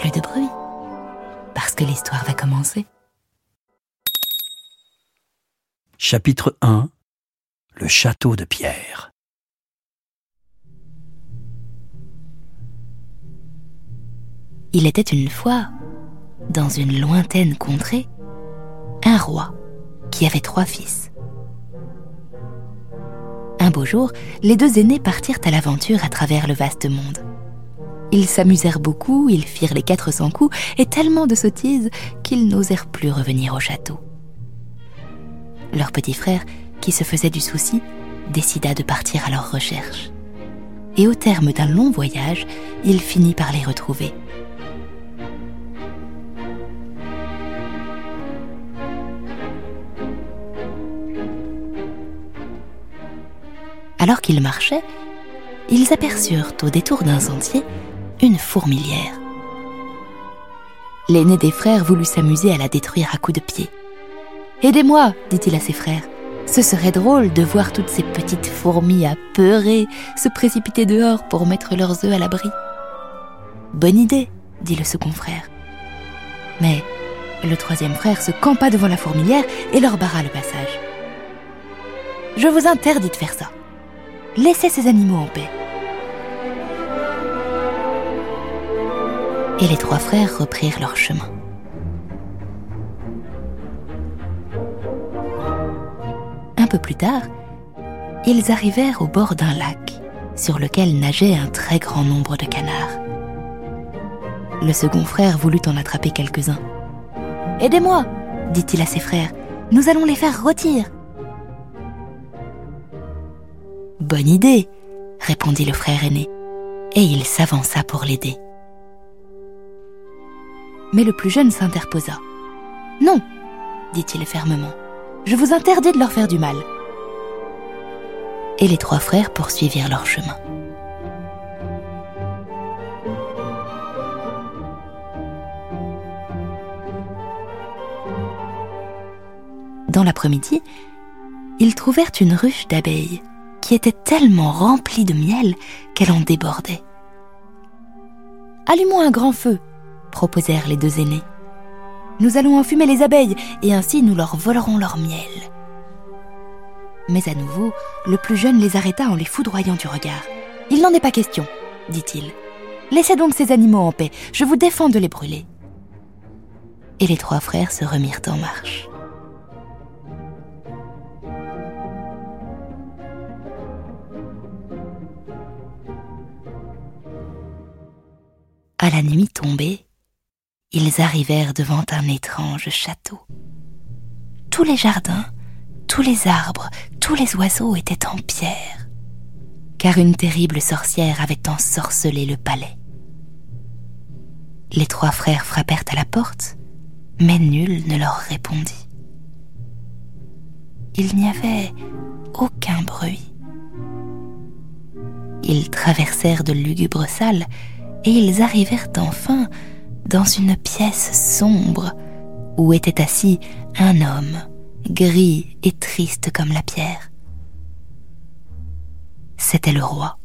plus de bruit, parce que l'histoire va commencer. Chapitre 1 Le château de pierre. Il était une fois, dans une lointaine contrée, un roi qui avait trois fils. Un beau jour, les deux aînés partirent à l'aventure à travers le vaste monde. Ils s'amusèrent beaucoup, ils firent les 400 coups et tellement de sottises qu'ils n'osèrent plus revenir au château. Leur petit frère, qui se faisait du souci, décida de partir à leur recherche. Et au terme d'un long voyage, il finit par les retrouver. Alors qu'ils marchaient, ils aperçurent au détour d'un sentier une fourmilière. L'aîné des frères voulut s'amuser à la détruire à coups de pied. Aidez-moi, dit-il à ses frères. Ce serait drôle de voir toutes ces petites fourmis apeurées se précipiter dehors pour mettre leurs œufs à l'abri. Bonne idée, dit le second frère. Mais le troisième frère se campa devant la fourmilière et leur barra le passage. Je vous interdis de faire ça. Laissez ces animaux en paix. Et les trois frères reprirent leur chemin. Un peu plus tard, ils arrivèrent au bord d'un lac sur lequel nageait un très grand nombre de canards. Le second frère voulut en attraper quelques-uns. Aidez-moi, dit-il à ses frères, nous allons les faire rôtir. Bonne idée, répondit le frère aîné, et il s'avança pour l'aider. Mais le plus jeune s'interposa. Non, dit-il fermement, je vous interdis de leur faire du mal. Et les trois frères poursuivirent leur chemin. Dans l'après-midi, ils trouvèrent une ruche d'abeilles qui était tellement remplie de miel qu'elle en débordait. Allumons un grand feu, proposèrent les deux aînés. Nous allons enfumer les abeilles et ainsi nous leur volerons leur miel. Mais à nouveau, le plus jeune les arrêta en les foudroyant du regard. Il n'en est pas question, dit-il. Laissez donc ces animaux en paix, je vous défends de les brûler. Et les trois frères se remirent en marche. À la nuit tombée, ils arrivèrent devant un étrange château. Tous les jardins, tous les arbres, tous les oiseaux étaient en pierre, car une terrible sorcière avait ensorcelé le palais. Les trois frères frappèrent à la porte, mais nul ne leur répondit. Il n'y avait aucun bruit. Ils traversèrent de lugubres salles et ils arrivèrent enfin dans une pièce sombre où était assis un homme, gris et triste comme la pierre. C'était le roi.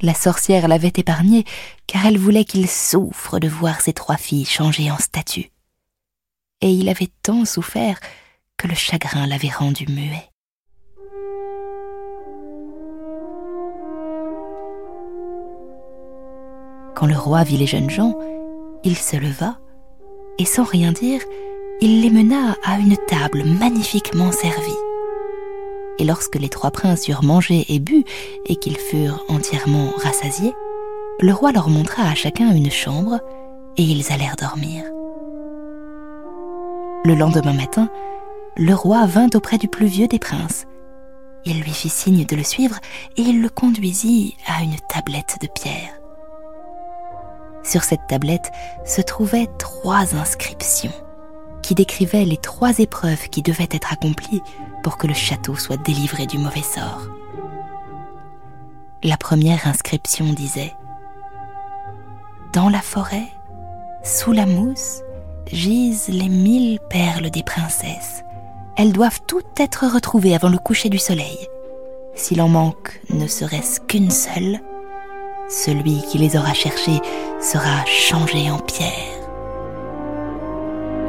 La sorcière l'avait épargné car elle voulait qu'il souffre de voir ses trois filles changées en statues. Et il avait tant souffert que le chagrin l'avait rendu muet. Quand le roi vit les jeunes gens, il se leva et sans rien dire, il les mena à une table magnifiquement servie. Et lorsque les trois princes eurent mangé et bu et qu'ils furent entièrement rassasiés, le roi leur montra à chacun une chambre et ils allèrent dormir. Le lendemain matin, le roi vint auprès du plus vieux des princes Il lui fit signe de le suivre et il le conduisit à une tablette de pierre. Sur cette tablette se trouvaient trois inscriptions qui décrivaient les trois épreuves qui devaient être accomplies pour que le château soit délivré du mauvais sort. La première inscription disait ⁇ Dans la forêt, sous la mousse, gisent les mille perles des princesses. Elles doivent toutes être retrouvées avant le coucher du soleil. S'il en manque ne serait-ce qu'une seule, celui qui les aura cherchées sera changé en pierre.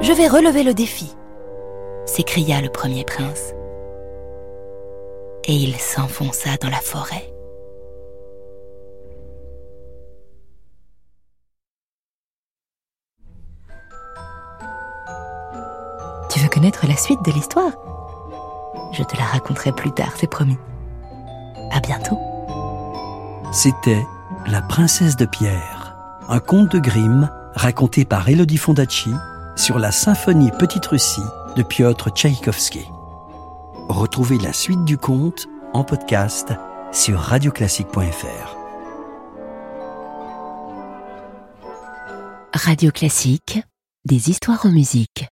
Je vais relever le défi, s'écria le premier prince. Et il s'enfonça dans la forêt. Tu veux connaître la suite de l'histoire? Je te la raconterai plus tard, c'est promis. À bientôt. C'était La princesse de pierre, un conte de Grimm raconté par Elodie Fondacci sur la symphonie Petite Russie de Piotr Tchaïkovski. Retrouvez la suite du conte en podcast sur radioclassique.fr. Radio Classique, des histoires en musique.